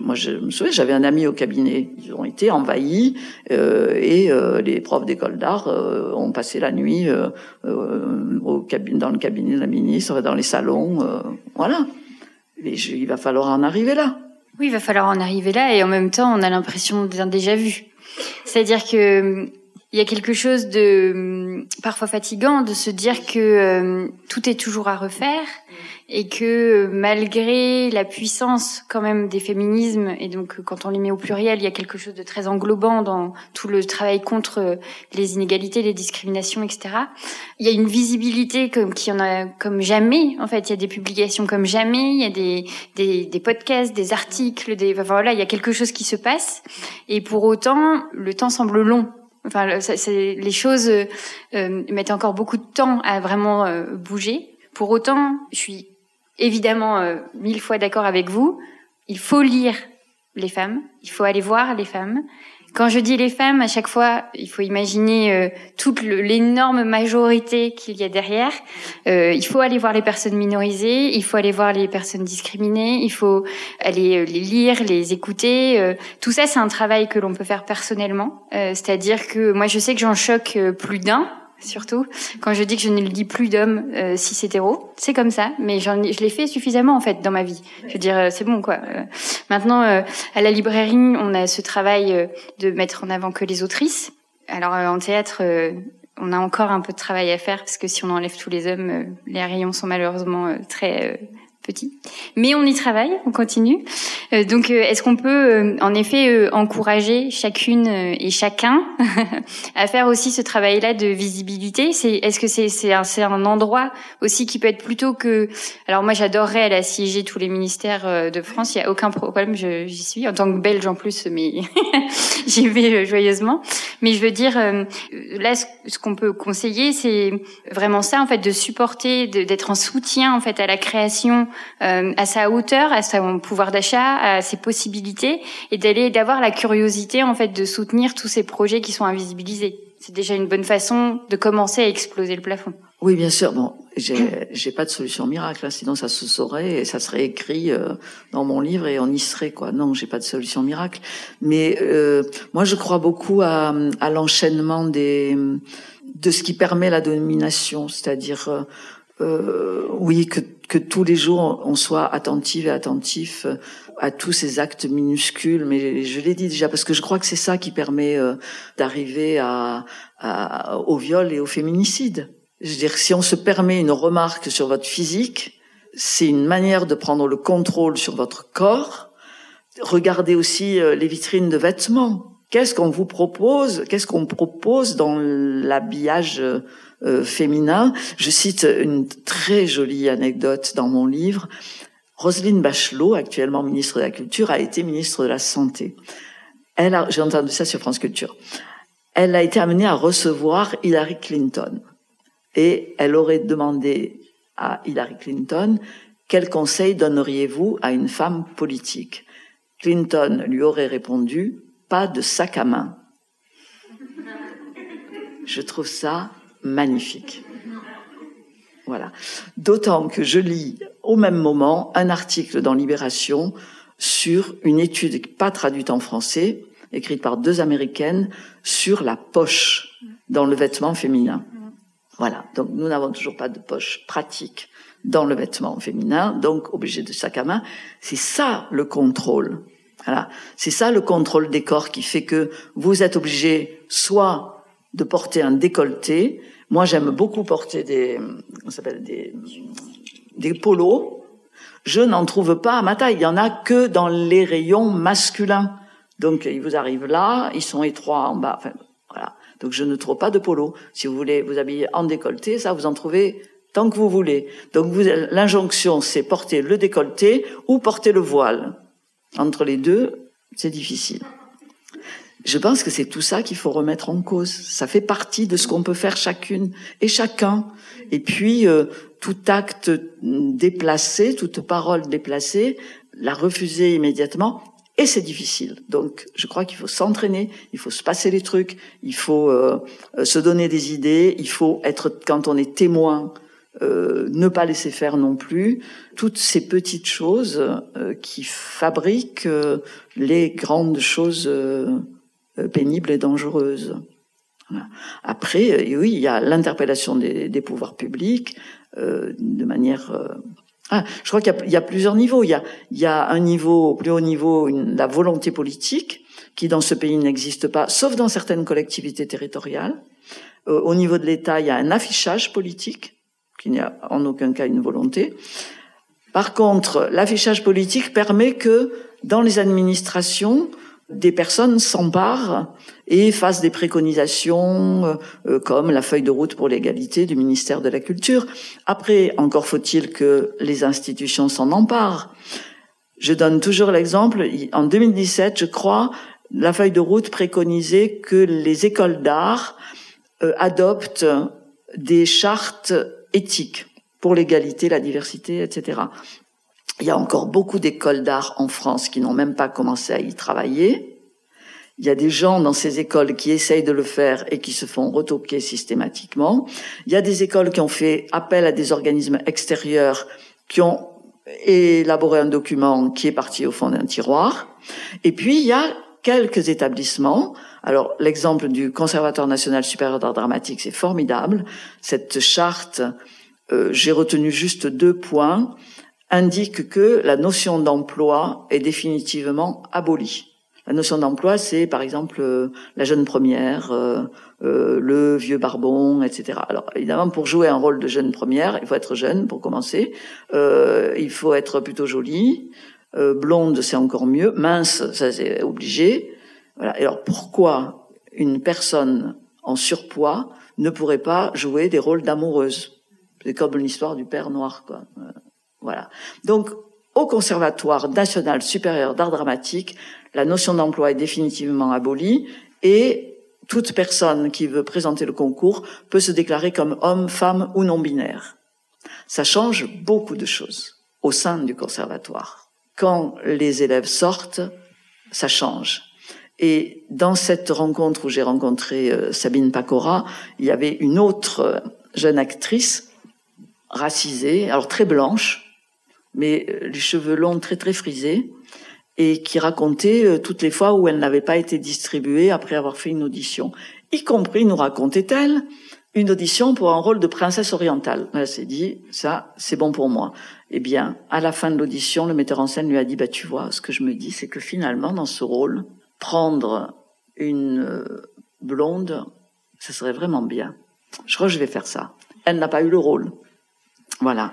Moi, je me souviens, j'avais un ami au cabinet. Ils ont été envahis euh, et euh, les profs d'école d'art euh, ont passé la nuit dans le cabinet de la ministre, dans les salons. voilà. Il va falloir en arriver là. Oui, il va falloir en arriver là et en même temps, on a l'impression d'un déjà vu. C'est-à-dire que il y a quelque chose de parfois fatigant de se dire que euh, tout est toujours à refaire et que malgré la puissance quand même des féminismes et donc quand on les met au pluriel, il y a quelque chose de très englobant dans tout le travail contre les inégalités, les discriminations, etc. Il y a une visibilité comme qui en a comme jamais. En fait, il y a des publications comme jamais, il y a des des, des podcasts, des articles, des voilà, il y a quelque chose qui se passe. Et pour autant, le temps semble long. Enfin, c'est, les choses euh, mettent encore beaucoup de temps à vraiment euh, bouger. Pour autant, je suis évidemment euh, mille fois d'accord avec vous. Il faut lire les femmes, il faut aller voir les femmes. Quand je dis les femmes, à chaque fois, il faut imaginer euh, toute l'énorme majorité qu'il y a derrière. Euh, il faut aller voir les personnes minorisées, il faut aller voir les personnes discriminées, il faut aller les lire, les écouter. tout ça, c'est un travail que l'on peut faire personnellement. C'est-à-dire que moi, je sais que j'en choque plus d'un surtout quand je dis que je ne le dis plus d'hommes euh, cis hétéros. C'est comme ça, mais j'en, je l'ai fait suffisamment en fait dans ma vie. Je veux dire, euh, c'est bon quoi. Euh, maintenant, euh, à la librairie, on a ce travail de mettre en avant que les autrices. Alors en théâtre, on a encore un peu de travail à faire parce que si on enlève tous les hommes, les rayons sont malheureusement très petit. Mais on y travaille, on continue. Euh, donc, euh, est-ce qu'on peut, euh, en effet, encourager chacune et chacun *laughs* à faire aussi ce travail-là de visibilité? C'est, est-ce que c'est, c'est un, un endroit aussi qui peut être plutôt que. Alors moi, j'adorerais aller assiéger tous les ministères de France. Il y a aucun problème, j'y suis en tant que Belge en plus, mais *laughs* j'y vais joyeusement. Mais je veux dire, là, ce qu'on peut conseiller, c'est vraiment ça, en fait, de supporter, d'être en soutien, en fait, à la création euh, à sa hauteur, à son pouvoir d'achat, à ses possibilités, et d'aller d'avoir la curiosité en fait de soutenir tous ces projets qui sont invisibilisés. C'est déjà une bonne façon de commencer à exploser le plafond. Oui, bien sûr. Bon, j'ai pas de solution miracle, hein, sinon ça se saurait et ça serait écrit euh, dans mon livre et on y serait quoi. Non, j'ai pas de solution miracle. Mais euh, moi, je crois beaucoup à, à l'enchaînement des de ce qui permet la domination, c'est-à-dire euh, oui que que tous les jours on soit attentif et attentif à tous ces actes minuscules, mais je l'ai dit déjà parce que je crois que c'est ça qui permet euh, d'arriver à, au viol et au féminicide. Je veux dire, si on se permet une remarque sur votre physique, c'est une manière de prendre le contrôle sur votre corps. Regardez aussi euh, les vitrines de vêtements. Qu'est-ce qu'on vous propose Qu'est-ce qu'on propose dans l'habillage euh, féminin. Je cite une très jolie anecdote dans mon livre. Roselyne Bachelot, actuellement ministre de la Culture, a été ministre de la Santé. Elle j'ai entendu ça sur France Culture. Elle a été amenée à recevoir Hillary Clinton. Et elle aurait demandé à Hillary Clinton, quel conseil donneriez-vous à une femme politique? Clinton lui aurait répondu, pas de sac à main. Je trouve ça magnifique. Voilà. D'autant que je lis au même moment un article dans Libération sur une étude pas traduite en français, écrite par deux américaines, sur la poche dans le vêtement féminin. Voilà. Donc nous n'avons toujours pas de poche pratique dans le vêtement féminin, donc obligé de sac à main. C'est ça le contrôle. Voilà. C'est ça le contrôle des corps qui fait que vous êtes obligé soit de porter un décolleté. Moi, j'aime beaucoup porter des, on s'appelle des, des polos. Je n'en trouve pas à ma taille. Il y en a que dans les rayons masculins. Donc, ils vous arrivent là, ils sont étroits en bas. Enfin, voilà. Donc, je ne trouve pas de polo. Si vous voulez vous habiller en décolleté, ça, vous en trouvez tant que vous voulez. Donc, l'injonction, c'est porter le décolleté ou porter le voile. Entre les deux, c'est difficile. Je pense que c'est tout ça qu'il faut remettre en cause. Ça fait partie de ce qu'on peut faire chacune et chacun. Et puis, euh, tout acte déplacé, toute parole déplacée, la refuser immédiatement. Et c'est difficile. Donc, je crois qu'il faut s'entraîner, il faut se passer les trucs, il faut euh, se donner des idées, il faut être, quand on est témoin, euh, ne pas laisser faire non plus. Toutes ces petites choses qui fabriquent les grandes choses euh, pénible et dangereuse. Après, euh, oui, il y a l'interpellation des, pouvoirs publics euh, de manière. Euh... Ah, je crois qu'il y, a plusieurs niveaux. Il y a, un niveau, au plus haut niveau, la volonté politique qui dans ce pays n'existe pas, sauf dans certaines collectivités territoriales. Euh, au niveau de l'État, il y a un affichage politique qui n'y a en aucun cas une volonté. Par contre, l'affichage politique permet que dans les administrations, des personnes s'emparent et fassent des préconisations euh, euh, comme la feuille de route pour l'égalité du ministère de la Culture. Après, encore faut-il que les institutions s'en emparent. Je donne toujours l'exemple, en 2017, je crois, la feuille de route préconisait que les écoles d'art euh, adoptent des chartes éthiques pour l'égalité, la diversité, etc. Il y a encore beaucoup d'écoles d'art en France qui n'ont même pas commencé à y travailler. Il y a des gens dans ces écoles qui essayent de le faire et qui se font retoquer systématiquement. Il y a des écoles qui ont fait appel à des organismes extérieurs qui ont élaboré un document qui est parti au fond d'un tiroir. Et puis, il y a quelques établissements. Alors, l'exemple du Conservatoire national supérieur d'art dramatique, c'est formidable. Cette charte, euh, j'ai retenu juste deux points indique que la notion d'emploi est définitivement abolie. La notion d'emploi, c'est par exemple euh, la jeune première, euh, euh, le vieux barbon, etc. Alors évidemment, pour jouer un rôle de jeune première, il faut être jeune pour commencer. il faut être plutôt jolie. blonde, c'est encore mieux. Mince, ça c'est obligé. Voilà. alors pourquoi une personne en surpoids ne pourrait pas jouer des rôles d'amoureuse? C'est comme l'histoire du père noir, quoi. Voilà. Donc au Conservatoire national supérieur d'art dramatique, la notion d'emploi est définitivement abolie et toute personne qui veut présenter le concours peut se déclarer comme homme, femme ou non binaire. Ça change beaucoup de choses au sein du conservatoire. Quand les élèves sortent, ça change. Et dans cette rencontre où j'ai rencontré euh, Sabine Pacora, il y avait une autre euh, jeune actrice racisée, alors très blanche, mais euh, les cheveux longs très très frisés, et qui racontait euh, toutes les fois où elle n'avait pas été distribuée après avoir fait une audition. Y compris, nous racontait-elle, une audition pour un rôle de princesse orientale. Elle s'est dit, ça, c'est bon pour moi. Eh bien, à la fin de l'audition, le metteur en scène lui a dit, bah, tu vois, ce que je me dis, c'est que finalement, dans ce rôle, prendre une euh, blonde, ce serait vraiment bien. Je crois que je vais faire ça. Elle n'a pas eu le rôle. Voilà.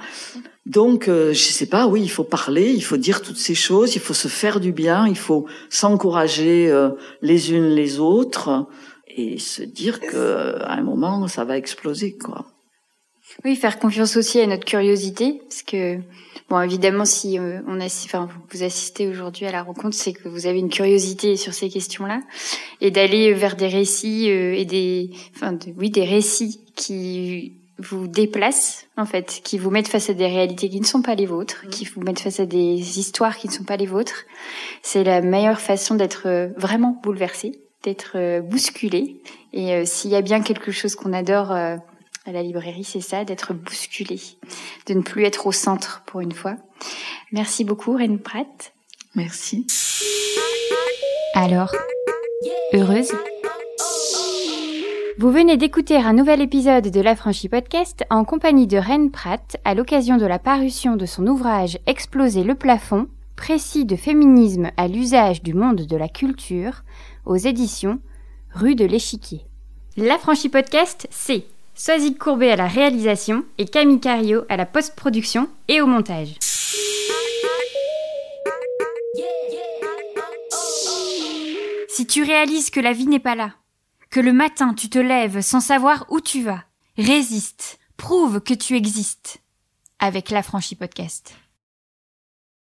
Donc, euh, je sais pas, oui, il faut parler, il faut dire toutes ces choses, il faut se faire du bien, il faut s'encourager euh, les unes les autres et se dire que à un moment, ça va exploser, quoi. Oui, faire confiance aussi à notre curiosité, parce que bon, évidemment, si euh, on a, enfin, vous assistez aujourd'hui à la rencontre, c'est que vous avez une curiosité sur ces questions-là, et d'aller vers des récits et des, enfin, oui, des récits qui vous déplacent, en fait, qui vous mettent face à des réalités qui ne sont pas les vôtres, mm. qui vous mettent face à des histoires qui ne sont pas les vôtres. C'est la meilleure façon d'être euh, vraiment bouleversé, d'être euh, bousculé. Et euh, s'il y a bien quelque chose qu'on adore à la librairie, c'est ça, d'être bousculé, de ne plus être au centre pour une fois. Merci beaucoup, Reine Pratt. Merci. Alors, heureuse vous venez d'écouter un nouvel épisode de l'Affranchi Podcast en compagnie de Ren Pratt à l'occasion de la parution de son ouvrage Exploser le plafond, précis de féminisme à l'usage du monde de la culture, aux éditions Rue de l'Échiquier. L'Affranchi Podcast, c'est Soisy Courbet à la réalisation et Camille Cario à la post-production et au montage. Si tu réalises que la vie n'est pas là, que le matin tu te lèves sans savoir où tu vas. Résiste, prouve que tu existes avec l'affranchi podcast.